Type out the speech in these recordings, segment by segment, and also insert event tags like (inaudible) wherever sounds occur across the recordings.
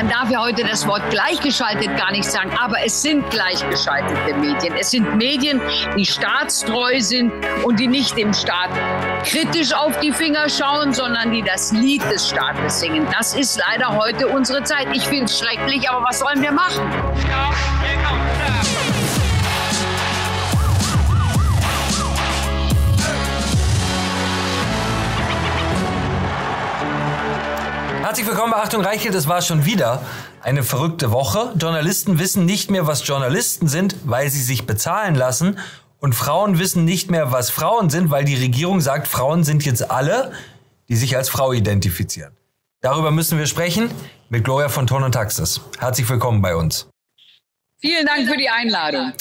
man darf ja heute das Wort gleichgeschaltet gar nicht sagen, aber es sind gleichgeschaltete Medien. Es sind Medien, die staatstreu sind und die nicht dem Staat kritisch auf die Finger schauen, sondern die das Lied des Staates singen. Das ist leider heute unsere Zeit. Ich finde es schrecklich, aber was sollen wir machen? Ja, Herzlich willkommen bei Achtung Reichelt. Es war schon wieder eine verrückte Woche. Journalisten wissen nicht mehr, was Journalisten sind, weil sie sich bezahlen lassen. Und Frauen wissen nicht mehr, was Frauen sind, weil die Regierung sagt, Frauen sind jetzt alle, die sich als Frau identifizieren. Darüber müssen wir sprechen mit Gloria von Ton und Taxis. Herzlich willkommen bei uns. Vielen Dank für die Einladung.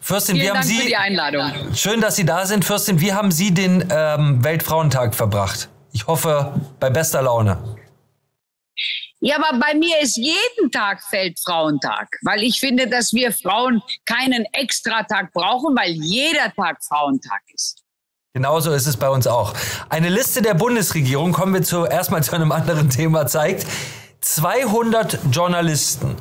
Fürstin, Vielen wie haben Dank Sie, für die Einladung. Schön, dass Sie da sind. Fürstin, wie haben Sie den ähm, Weltfrauentag verbracht? Ich hoffe, bei bester Laune. Ja, aber bei mir ist jeden Tag Weltfrauentag, weil ich finde, dass wir Frauen keinen Extratag brauchen, weil jeder Tag Frauentag ist. Genauso ist es bei uns auch. Eine Liste der Bundesregierung, kommen wir zu, erstmal zu einem anderen (laughs) Thema, zeigt 200 Journalisten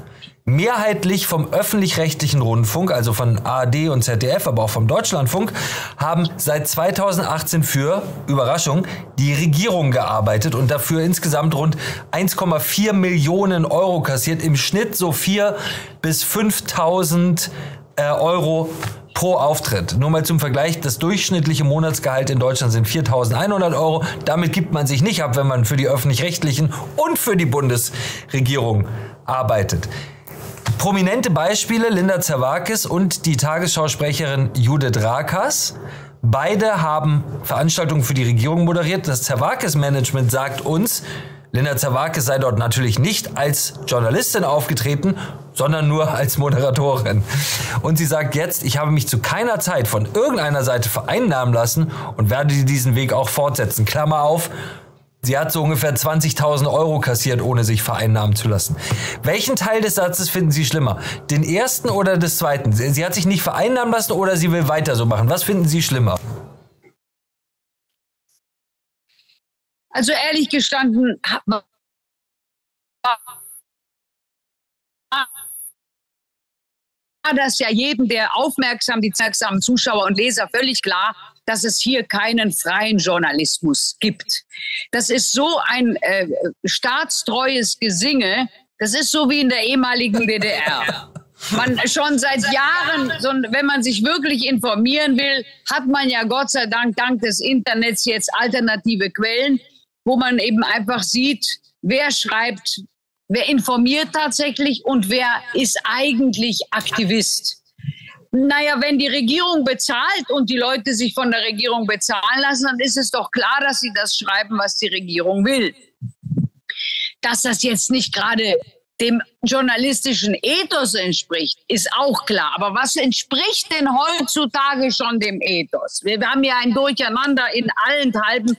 mehrheitlich vom öffentlich-rechtlichen Rundfunk, also von ARD und ZDF, aber auch vom Deutschlandfunk, haben seit 2018 für, Überraschung, die Regierung gearbeitet und dafür insgesamt rund 1,4 Millionen Euro kassiert, im Schnitt so 4 bis 5.000 äh, Euro pro Auftritt. Nur mal zum Vergleich, das durchschnittliche Monatsgehalt in Deutschland sind 4.100 Euro. Damit gibt man sich nicht ab, wenn man für die öffentlich-rechtlichen und für die Bundesregierung arbeitet. Prominente Beispiele Linda Zerwakis und die Tagesschausprecherin Judith Rakas. Beide haben Veranstaltungen für die Regierung moderiert. Das Zerwakis-Management sagt uns, Linda Zerwakis sei dort natürlich nicht als Journalistin aufgetreten, sondern nur als Moderatorin. Und sie sagt jetzt, ich habe mich zu keiner Zeit von irgendeiner Seite vereinnahmen lassen und werde diesen Weg auch fortsetzen. Klammer auf, Sie hat so ungefähr 20.000 Euro kassiert, ohne sich vereinnahmen zu lassen. Welchen Teil des Satzes finden Sie schlimmer? Den ersten oder des zweiten? Sie hat sich nicht vereinnahmen lassen oder sie will weiter so machen. Was finden Sie schlimmer? Also ehrlich gestanden, war das ja jedem der aufmerksam, die aufmerksamen Zuschauer und Leser völlig klar, dass es hier keinen freien Journalismus gibt. Das ist so ein äh, staatstreues Gesinge, das ist so wie in der ehemaligen DDR. Man schon seit Jahren, so, wenn man sich wirklich informieren will, hat man ja Gott sei Dank dank des Internets jetzt alternative Quellen, wo man eben einfach sieht, wer schreibt, wer informiert tatsächlich und wer ist eigentlich Aktivist. Naja, wenn die Regierung bezahlt und die Leute sich von der Regierung bezahlen lassen, dann ist es doch klar, dass sie das schreiben, was die Regierung will. Dass das jetzt nicht gerade dem journalistischen Ethos entspricht, ist auch klar. Aber was entspricht denn heutzutage schon dem Ethos? Wir haben ja ein Durcheinander in allen Teilen.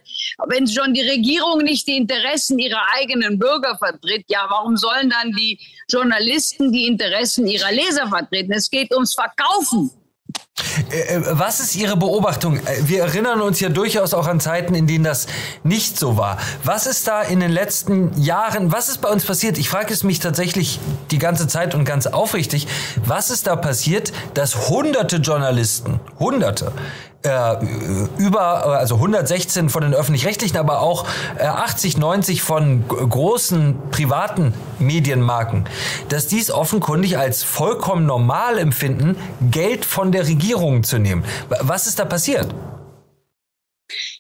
Wenn schon die Regierung nicht die Interessen ihrer eigenen Bürger vertritt, ja, warum sollen dann die Journalisten die Interessen ihrer Leser vertreten? Es geht ums Verkaufen. Äh, äh, was ist Ihre Beobachtung? Äh, wir erinnern uns ja durchaus auch an Zeiten, in denen das nicht so war. Was ist da in den letzten Jahren, was ist bei uns passiert? Ich frage es mich tatsächlich die ganze Zeit und ganz aufrichtig. Was ist da passiert, dass hunderte Journalisten, hunderte, äh, über, also 116 von den öffentlich-rechtlichen, aber auch äh, 80, 90 von großen privaten Medienmarken, dass dies offenkundig als vollkommen normal empfinden, Geld von der Regierung zu nehmen. Was ist da passiert?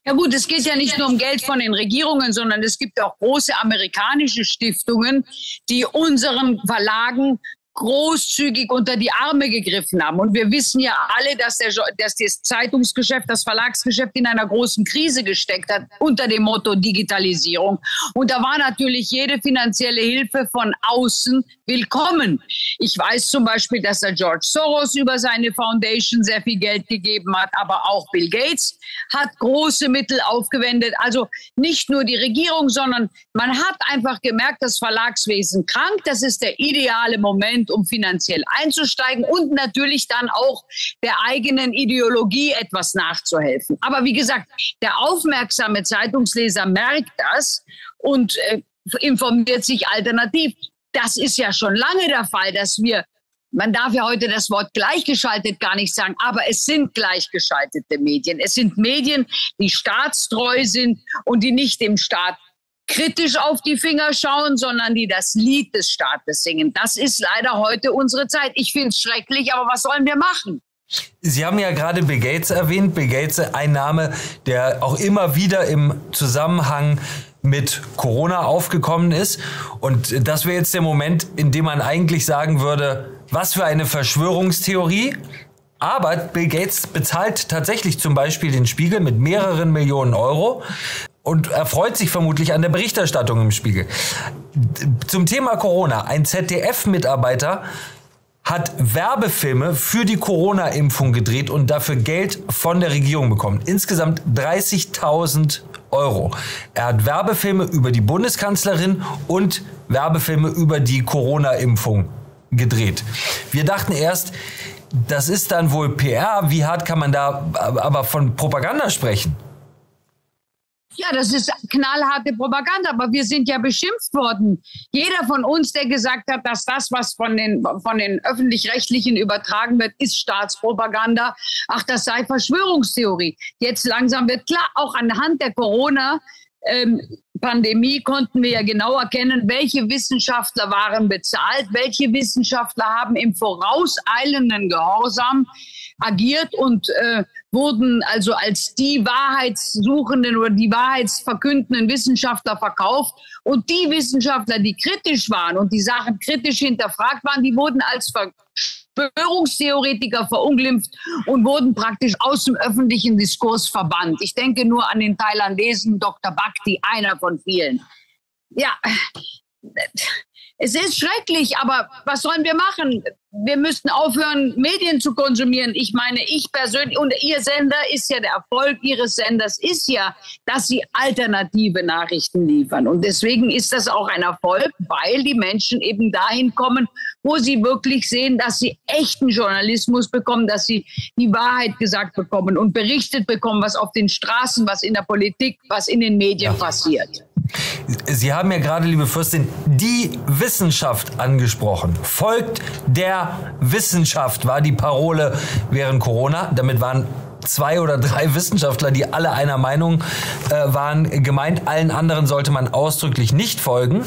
Ja gut, es geht ja nicht nur um Geld von den Regierungen, sondern es gibt auch große amerikanische Stiftungen, die unseren Verlagen großzügig unter die Arme gegriffen haben. Und wir wissen ja alle, dass, der, dass das Zeitungsgeschäft, das Verlagsgeschäft in einer großen Krise gesteckt hat unter dem Motto Digitalisierung. Und da war natürlich jede finanzielle Hilfe von außen willkommen. Ich weiß zum Beispiel, dass der George Soros über seine Foundation sehr viel Geld gegeben hat, aber auch Bill Gates hat große Mittel aufgewendet. Also nicht nur die Regierung, sondern man hat einfach gemerkt, das Verlagswesen krank. Das ist der ideale Moment sind, um finanziell einzusteigen und natürlich dann auch der eigenen Ideologie etwas nachzuhelfen. Aber wie gesagt, der aufmerksame Zeitungsleser merkt das und äh, informiert sich alternativ. Das ist ja schon lange der Fall, dass wir man darf ja heute das Wort gleichgeschaltet gar nicht sagen, aber es sind gleichgeschaltete Medien. Es sind Medien, die staatstreu sind und die nicht dem Staat kritisch auf die Finger schauen, sondern die das Lied des Staates singen. Das ist leider heute unsere Zeit. Ich finde es schrecklich, aber was sollen wir machen? Sie haben ja gerade Bill Gates erwähnt. Bill Gates, ein Name, der auch immer wieder im Zusammenhang mit Corona aufgekommen ist. Und das wäre jetzt der Moment, in dem man eigentlich sagen würde, was für eine Verschwörungstheorie. Aber Bill Gates bezahlt tatsächlich zum Beispiel den Spiegel mit mehreren Millionen Euro und erfreut sich vermutlich an der Berichterstattung im Spiegel. Zum Thema Corona. Ein ZDF-Mitarbeiter hat Werbefilme für die Corona-Impfung gedreht und dafür Geld von der Regierung bekommen. Insgesamt 30.000 Euro. Er hat Werbefilme über die Bundeskanzlerin und Werbefilme über die Corona-Impfung gedreht. Wir dachten erst, das ist dann wohl PR. Wie hart kann man da aber von Propaganda sprechen? Ja, das ist knallharte Propaganda, aber wir sind ja beschimpft worden. Jeder von uns, der gesagt hat, dass das, was von den, von den öffentlich-rechtlichen übertragen wird, ist Staatspropaganda. Ach, das sei Verschwörungstheorie. Jetzt langsam wird klar, auch anhand der Corona, ähm, Pandemie konnten wir ja genau erkennen, welche Wissenschaftler waren bezahlt, welche Wissenschaftler haben im vorauseilenden Gehorsam agiert und äh, wurden also als die Wahrheitssuchenden oder die wahrheitsverkündenden Wissenschaftler verkauft. Und die Wissenschaftler, die kritisch waren und die Sachen kritisch hinterfragt waren, die wurden als Verschwörungstheoretiker verunglimpft und wurden praktisch aus dem öffentlichen Diskurs verbannt. Ich denke nur an den Thailandesen Dr. Bhakti, einer von vielen. Ja, es ist schrecklich, aber was sollen wir machen? Wir müssten aufhören, Medien zu konsumieren. Ich meine, ich persönlich, und Ihr Sender ist ja, der Erfolg Ihres Senders ist ja, dass Sie alternative Nachrichten liefern. Und deswegen ist das auch ein Erfolg, weil die Menschen eben dahin kommen, wo sie wirklich sehen, dass sie echten Journalismus bekommen, dass sie die Wahrheit gesagt bekommen und berichtet bekommen, was auf den Straßen, was in der Politik, was in den Medien passiert. Sie haben ja gerade, liebe Fürstin, die Wissenschaft angesprochen. Folgt der Wissenschaft war die Parole während Corona. Damit waren zwei oder drei Wissenschaftler, die alle einer Meinung äh, waren, gemeint. Allen anderen sollte man ausdrücklich nicht folgen.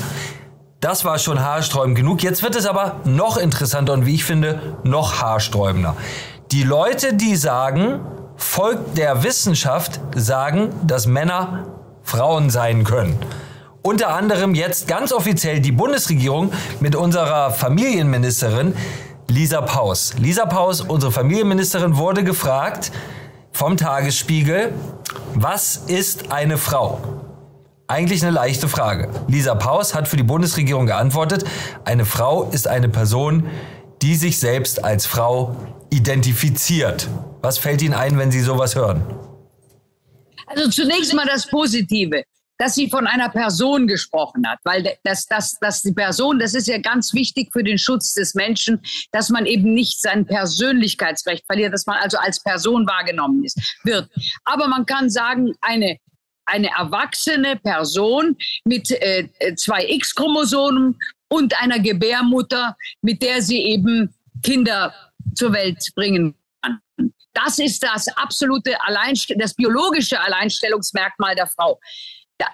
Das war schon haarsträubend genug. Jetzt wird es aber noch interessanter und wie ich finde, noch haarsträubender. Die Leute, die sagen, folgt der Wissenschaft, sagen, dass Männer Frauen sein können. Unter anderem jetzt ganz offiziell die Bundesregierung mit unserer Familienministerin Lisa Paus. Lisa Paus, unsere Familienministerin, wurde gefragt vom Tagesspiegel, was ist eine Frau? Eigentlich eine leichte Frage. Lisa Paus hat für die Bundesregierung geantwortet, eine Frau ist eine Person, die sich selbst als Frau identifiziert. Was fällt Ihnen ein, wenn Sie sowas hören? Also zunächst mal das Positive, dass sie von einer Person gesprochen hat, weil das, das, das die Person, das ist ja ganz wichtig für den Schutz des Menschen, dass man eben nicht sein Persönlichkeitsrecht verliert, dass man also als Person wahrgenommen ist, wird. Aber man kann sagen, eine eine erwachsene Person mit äh, zwei X-Chromosomen und einer Gebärmutter, mit der sie eben Kinder zur Welt bringen kann. Das ist das absolute Alleinst das biologische Alleinstellungsmerkmal der Frau.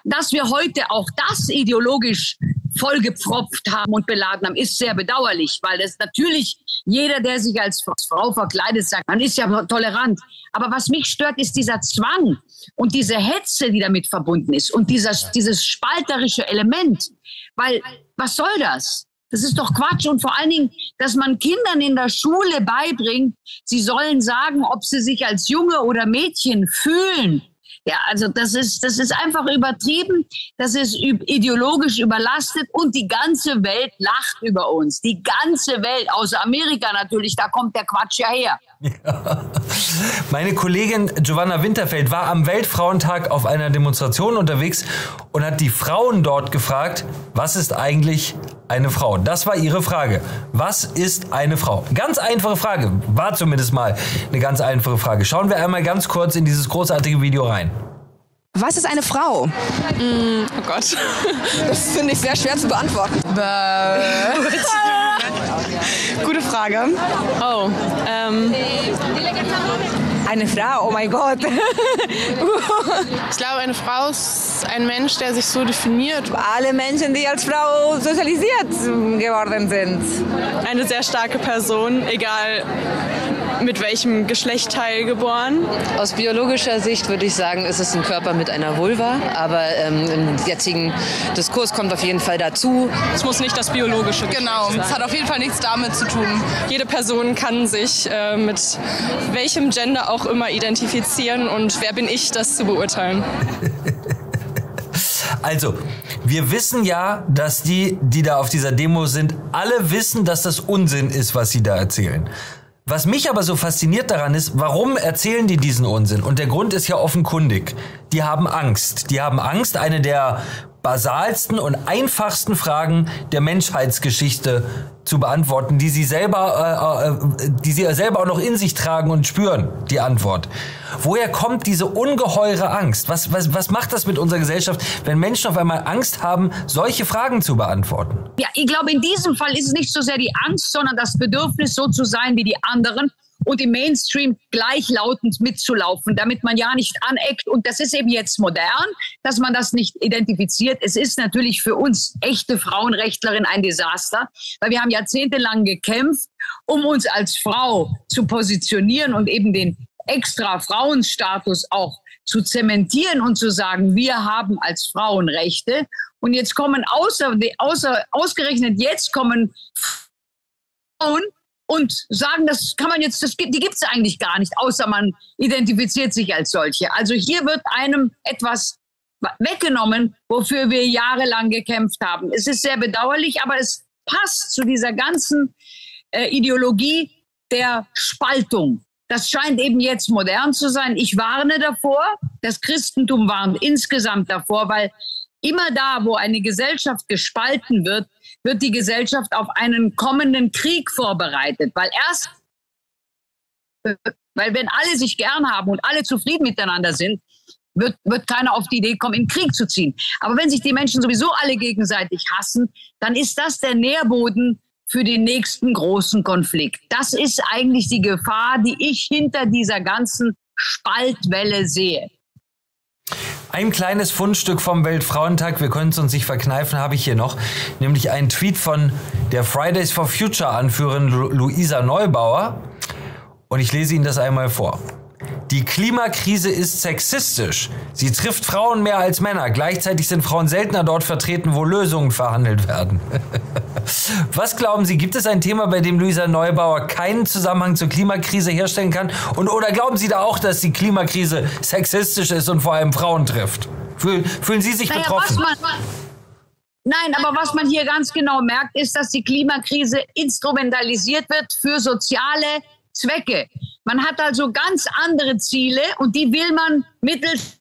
Dass wir heute auch das ideologisch vollgepfropft haben und beladen haben, ist sehr bedauerlich, weil das natürlich jeder, der sich als Frau verkleidet, sagt, man ist ja tolerant. Aber was mich stört, ist dieser Zwang und diese Hetze, die damit verbunden ist und dieses, dieses spalterische Element. Weil, was soll das? Das ist doch Quatsch. Und vor allen Dingen, dass man Kindern in der Schule beibringt, sie sollen sagen, ob sie sich als Junge oder Mädchen fühlen. Ja, also das ist, das ist einfach übertrieben, das ist ideologisch überlastet und die ganze Welt lacht über uns. Die ganze Welt, außer Amerika natürlich, da kommt der Quatsch ja her. Ja. (laughs) Meine Kollegin Giovanna Winterfeld war am Weltfrauentag auf einer Demonstration unterwegs und hat die Frauen dort gefragt, was ist eigentlich eine Frau? Das war ihre Frage. Was ist eine Frau? Ganz einfache Frage. War zumindest mal eine ganz einfache Frage. Schauen wir einmal ganz kurz in dieses großartige Video rein. Was ist eine Frau? Mm, oh Gott. (laughs) Das finde ich sehr schwer zu beantworten. (laughs) Gute Frage. Oh, ähm. Eine Frau, oh mein Gott. (laughs) ich glaube, eine Frau ist ein Mensch, der sich so definiert. Alle Menschen, die als Frau sozialisiert geworden sind. Eine sehr starke Person, egal mit welchem Geschlechtteil geboren? Aus biologischer Sicht würde ich sagen, ist es ein Körper mit einer Vulva, aber ähm, im jetzigen Diskurs kommt auf jeden Fall dazu. Es muss nicht das biologische Geschlecht Genau, es hat auf jeden Fall nichts damit zu tun. Jede Person kann sich äh, mit welchem Gender auch immer identifizieren und wer bin ich, das zu beurteilen? (laughs) Also, wir wissen ja, dass die, die da auf dieser Demo sind, alle wissen, dass das Unsinn ist, was sie da erzählen. Was mich aber so fasziniert daran ist, warum erzählen die diesen Unsinn? Und der Grund ist ja offenkundig. Die haben Angst. Die haben Angst, eine der basalsten und einfachsten Fragen der Menschheitsgeschichte zu beantworten, die sie selber, äh, äh, die sie selber auch noch in sich tragen und spüren, die Antwort. Woher kommt diese ungeheure Angst? Was, was, was macht das mit unserer Gesellschaft, wenn Menschen auf einmal Angst haben, solche Fragen zu beantworten? Ja, ich glaube, in diesem Fall ist es nicht so sehr die Angst, sondern das Bedürfnis, so zu sein wie die anderen und im Mainstream gleichlautend mitzulaufen, damit man ja nicht aneckt. Und das ist eben jetzt modern, dass man das nicht identifiziert. Es ist natürlich für uns echte Frauenrechtlerin ein Desaster, weil wir haben jahrzehntelang gekämpft, um uns als Frau zu positionieren und eben den extra Frauenstatus auch zu zementieren und zu sagen, wir haben als Frauen Rechte. Und jetzt kommen außer, außer ausgerechnet jetzt kommen Frauen und sagen, das kann man jetzt, das die gibt es eigentlich gar nicht, außer man identifiziert sich als solche. Also hier wird einem etwas weggenommen, wofür wir jahrelang gekämpft haben. Es ist sehr bedauerlich, aber es passt zu dieser ganzen äh, Ideologie der Spaltung. Das scheint eben jetzt modern zu sein. Ich warne davor. Das Christentum warnt insgesamt davor, weil immer da, wo eine Gesellschaft gespalten wird, wird die Gesellschaft auf einen kommenden Krieg vorbereitet. Weil erst, weil wenn alle sich gern haben und alle zufrieden miteinander sind, wird, wird keiner auf die Idee kommen, in Krieg zu ziehen. Aber wenn sich die Menschen sowieso alle gegenseitig hassen, dann ist das der Nährboden für den nächsten großen Konflikt. Das ist eigentlich die Gefahr, die ich hinter dieser ganzen Spaltwelle sehe. Ein kleines Fundstück vom Weltfrauentag, wir können es uns nicht verkneifen, habe ich hier noch, nämlich einen Tweet von der Fridays for Future Anführerin Luisa Neubauer. Und ich lese Ihnen das einmal vor. Die Klimakrise ist sexistisch. Sie trifft Frauen mehr als Männer. Gleichzeitig sind Frauen seltener dort vertreten, wo Lösungen verhandelt werden. (laughs) Was glauben Sie, gibt es ein Thema, bei dem Luisa Neubauer keinen Zusammenhang zur Klimakrise herstellen kann? Und oder glauben Sie da auch, dass die Klimakrise sexistisch ist und vor allem Frauen trifft? Fühlen, fühlen Sie sich naja, betroffen? Nein, aber was man hier ganz genau merkt, ist, dass die Klimakrise instrumentalisiert wird für soziale Zwecke. Man hat also ganz andere Ziele und die will man mittels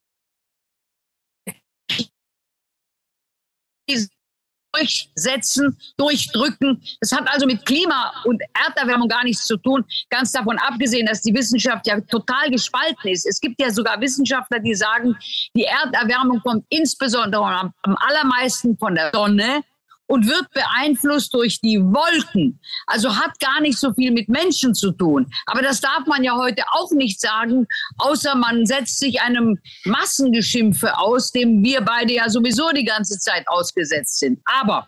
durchsetzen, durchdrücken. Das hat also mit Klima- und Erderwärmung gar nichts zu tun. Ganz davon abgesehen, dass die Wissenschaft ja total gespalten ist. Es gibt ja sogar Wissenschaftler, die sagen, die Erderwärmung kommt insbesondere am, am allermeisten von der Sonne und wird beeinflusst durch die Wolken. Also hat gar nicht so viel mit Menschen zu tun. Aber das darf man ja heute auch nicht sagen, außer man setzt sich einem Massengeschimpfe aus, dem wir beide ja sowieso die ganze Zeit ausgesetzt sind. Aber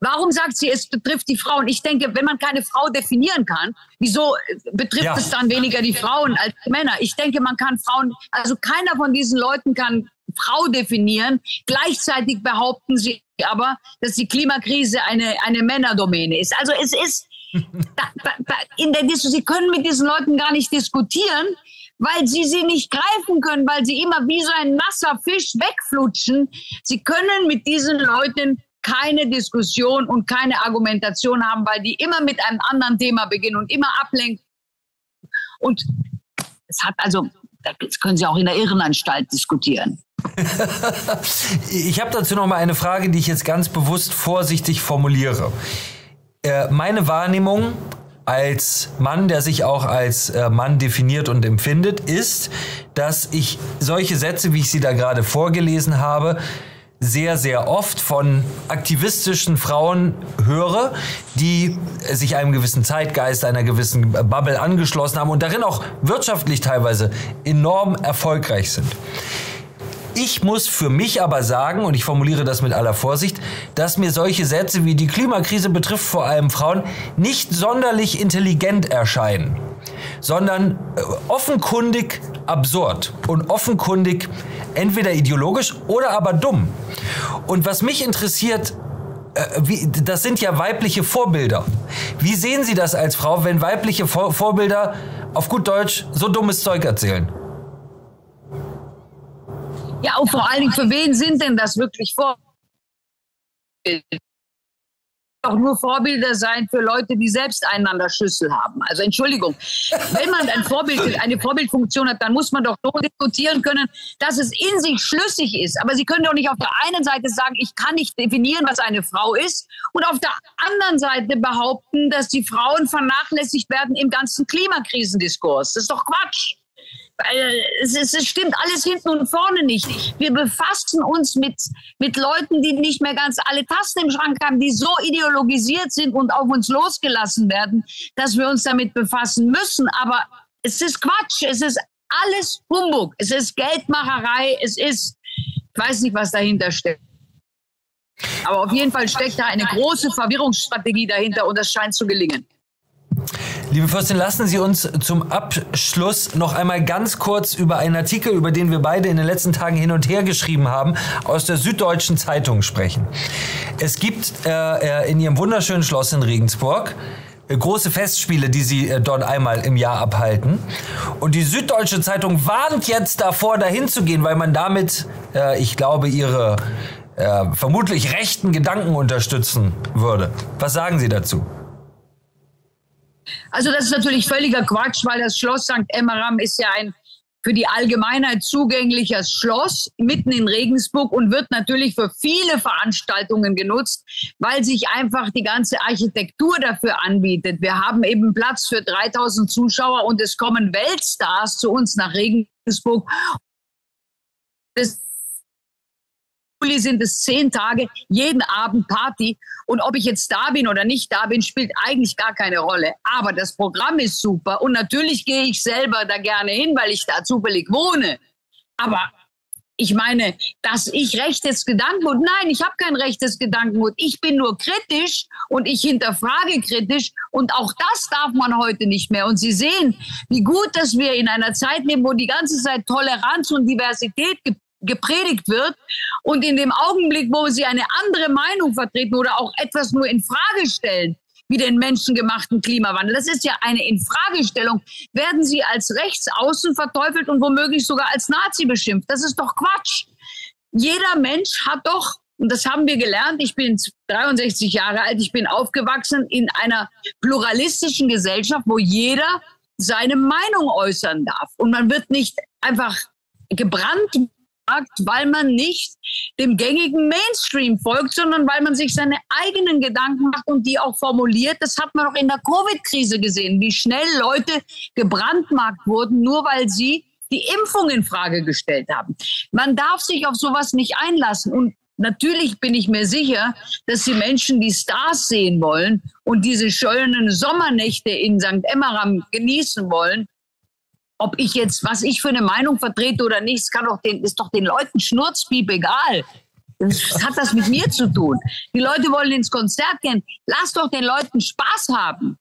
Warum sagt sie, es betrifft die Frauen? Ich denke, wenn man keine Frau definieren kann, wieso betrifft ja. es dann weniger die Frauen als die Männer? Ich denke, man kann Frauen, also keiner von diesen Leuten kann Frau definieren. Gleichzeitig behaupten sie aber, dass die Klimakrise eine, eine Männerdomäne ist. Also es ist, (laughs) in der Diskussion, Sie können mit diesen Leuten gar nicht diskutieren, weil sie sie nicht greifen können, weil sie immer wie so ein nasser Fisch wegflutschen. Sie können mit diesen Leuten keine Diskussion und keine Argumentation haben, weil die immer mit einem anderen Thema beginnen und immer ablenken. Und es hat also, das können Sie auch in der Irrenanstalt diskutieren. Ich habe dazu noch mal eine Frage, die ich jetzt ganz bewusst vorsichtig formuliere. Äh, meine Wahrnehmung als Mann, der sich auch als äh, Mann definiert und empfindet, ist, dass ich solche Sätze, wie ich sie da gerade vorgelesen habe, sehr, sehr oft von aktivistischen Frauen höre, die sich einem gewissen Zeitgeist, einer gewissen Bubble angeschlossen haben und darin auch wirtschaftlich teilweise enorm erfolgreich sind. Ich muss für mich aber sagen, und ich formuliere das mit aller Vorsicht, dass mir solche Sätze wie die Klimakrise betrifft vor allem Frauen nicht sonderlich intelligent erscheinen, sondern äh, offenkundig absurd und offenkundig entweder ideologisch oder aber dumm. Und was mich interessiert, äh, wie, das sind ja weibliche Vorbilder. Wie sehen Sie das als Frau, wenn weibliche Vor Vorbilder auf gut Deutsch so dummes Zeug erzählen? Ja, und vor allen Dingen, für wen sind denn das wirklich Vorbilder? Auch nur Vorbilder sein für Leute, die selbst einander Schlüssel haben. Also Entschuldigung, wenn man ein Vorbild, eine Vorbildfunktion hat, dann muss man doch so diskutieren können, dass es in sich schlüssig ist. Aber Sie können doch nicht auf der einen Seite sagen, ich kann nicht definieren, was eine Frau ist, und auf der anderen Seite behaupten, dass die Frauen vernachlässigt werden im ganzen Klimakrisendiskurs. Das ist doch Quatsch es, es, es, stimmt alles hinten und vorne nicht. Wir befassen uns mit, mit Leuten, die nicht mehr ganz alle Tasten im Schrank haben, die so ideologisiert sind und auf uns losgelassen werden, dass wir uns damit befassen müssen. Aber es ist Quatsch. Es ist alles Humbug. Es ist Geldmacherei. Es ist, ich weiß nicht, was dahinter steckt. Aber auf jeden Fall steckt da eine große Verwirrungsstrategie dahinter und das scheint zu gelingen. Liebe Fürstin, lassen Sie uns zum Abschluss noch einmal ganz kurz über einen Artikel, über den wir beide in den letzten Tagen hin und her geschrieben haben, aus der Süddeutschen Zeitung sprechen. Es gibt äh, äh in Ihrem wunderschönen Schloss in Regensburg äh, große Festspiele, die sie äh, dort einmal im Jahr abhalten. Und die Süddeutsche Zeitung warnt jetzt davor, dahin zu gehen, weil man damit, äh, ich glaube, ihre äh, vermutlich rechten Gedanken unterstützen würde. Was sagen Sie dazu? Also das ist natürlich völliger Quatsch, weil das Schloss St. Emmeram ist ja ein für die Allgemeinheit zugängliches Schloss mitten in Regensburg und wird natürlich für viele Veranstaltungen genutzt, weil sich einfach die ganze Architektur dafür anbietet. Wir haben eben Platz für 3000 Zuschauer und es kommen Weltstars zu uns nach Regensburg. Das Juli sind es zehn Tage, jeden Abend Party. Und ob ich jetzt da bin oder nicht da bin, spielt eigentlich gar keine Rolle. Aber das Programm ist super. Und natürlich gehe ich selber da gerne hin, weil ich da zufällig wohne. Aber ich meine, dass ich rechtes Gedankengut, nein, ich habe kein rechtes Gedankengut. Ich bin nur kritisch und ich hinterfrage kritisch und auch das darf man heute nicht mehr. Und Sie sehen, wie gut, dass wir in einer Zeit leben, wo die ganze Zeit Toleranz und Diversität gepredigt wird und in dem Augenblick, wo sie eine andere Meinung vertreten oder auch etwas nur in Frage stellen, wie den menschengemachten Klimawandel. Das ist ja eine Infragestellung. Werden sie als Rechtsaußen verteufelt und womöglich sogar als Nazi beschimpft? Das ist doch Quatsch. Jeder Mensch hat doch, und das haben wir gelernt, ich bin 63 Jahre alt, ich bin aufgewachsen in einer pluralistischen Gesellschaft, wo jeder seine Meinung äußern darf. Und man wird nicht einfach gebrannt weil man nicht dem gängigen Mainstream folgt, sondern weil man sich seine eigenen Gedanken macht und die auch formuliert. Das hat man auch in der Covid-Krise gesehen, wie schnell Leute gebrandmarkt wurden, nur weil sie die Impfung in Frage gestellt haben. Man darf sich auf sowas nicht einlassen und Natürlich bin ich mir sicher, dass die Menschen die Stars sehen wollen und diese schönen Sommernächte in St. Emmeram genießen wollen ob ich jetzt, was ich für eine Meinung vertrete oder nicht, kann doch den, ist doch den Leuten schnurzpiep egal. Was hat das mit mir zu tun? Die Leute wollen ins Konzert gehen. Lass doch den Leuten Spaß haben.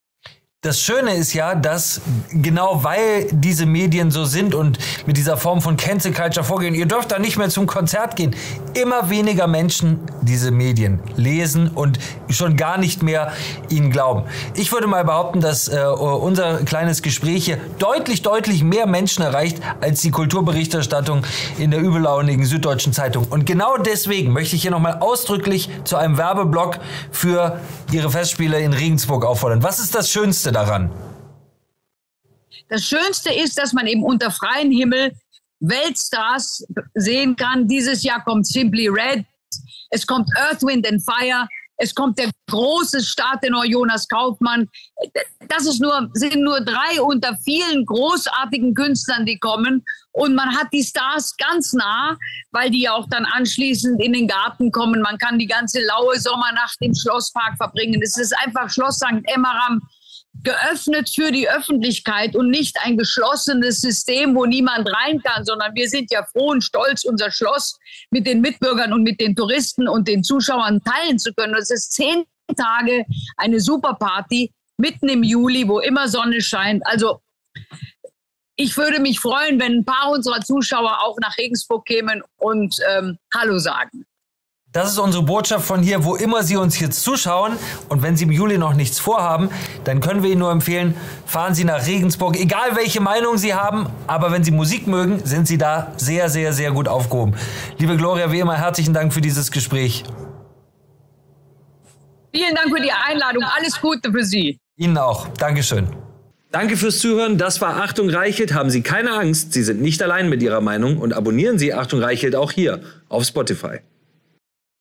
Das Schöne ist ja, dass genau weil diese Medien so sind und mit dieser Form von Cancel Culture vorgehen, ihr dürft da nicht mehr zum Konzert gehen, immer weniger Menschen diese Medien lesen und schon gar nicht mehr ihnen glauben. Ich würde mal behaupten, dass äh, unser kleines Gespräch hier deutlich, deutlich mehr Menschen erreicht als die Kulturberichterstattung in der übellaunigen Süddeutschen Zeitung. Und genau deswegen möchte ich hier nochmal ausdrücklich zu einem Werbeblock für Ihre Festspiele in Regensburg auffordern. Was ist das Schönste? Schönste daran? Das Schönste ist, dass man eben unter freiem Himmel Weltstars sehen kann. Dieses Jahr kommt Simply Red, es kommt Earth, Wind and Fire. Es kommt der große Starttenor Jonas Kaufmann. Das ist nur, sind nur drei unter vielen großartigen Künstlern, die kommen. Und man hat die Stars ganz nah, weil die auch dann anschließend in den Garten kommen. Man kann die ganze laue Sommernacht im Schlosspark verbringen. Es ist einfach Schloss St. Emmeram geöffnet für die Öffentlichkeit und nicht ein geschlossenes System, wo niemand rein kann, sondern wir sind ja froh und stolz, unser Schloss mit den Mitbürgern und mit den Touristen und den Zuschauern teilen zu können. Es ist zehn Tage eine Superparty mitten im Juli, wo immer Sonne scheint. Also ich würde mich freuen, wenn ein paar unserer Zuschauer auch nach Regensburg kämen und ähm, Hallo sagen. Das ist unsere Botschaft von hier, wo immer Sie uns jetzt zuschauen. Und wenn Sie im Juli noch nichts vorhaben, dann können wir Ihnen nur empfehlen, fahren Sie nach Regensburg, egal welche Meinung Sie haben. Aber wenn Sie Musik mögen, sind Sie da sehr, sehr, sehr gut aufgehoben. Liebe Gloria, wie immer, herzlichen Dank für dieses Gespräch. Vielen Dank für die Einladung. Alles Gute für Sie. Ihnen auch. Dankeschön. Danke fürs Zuhören. Das war Achtung Reichelt. Haben Sie keine Angst. Sie sind nicht allein mit Ihrer Meinung und abonnieren Sie Achtung Reichelt auch hier auf Spotify.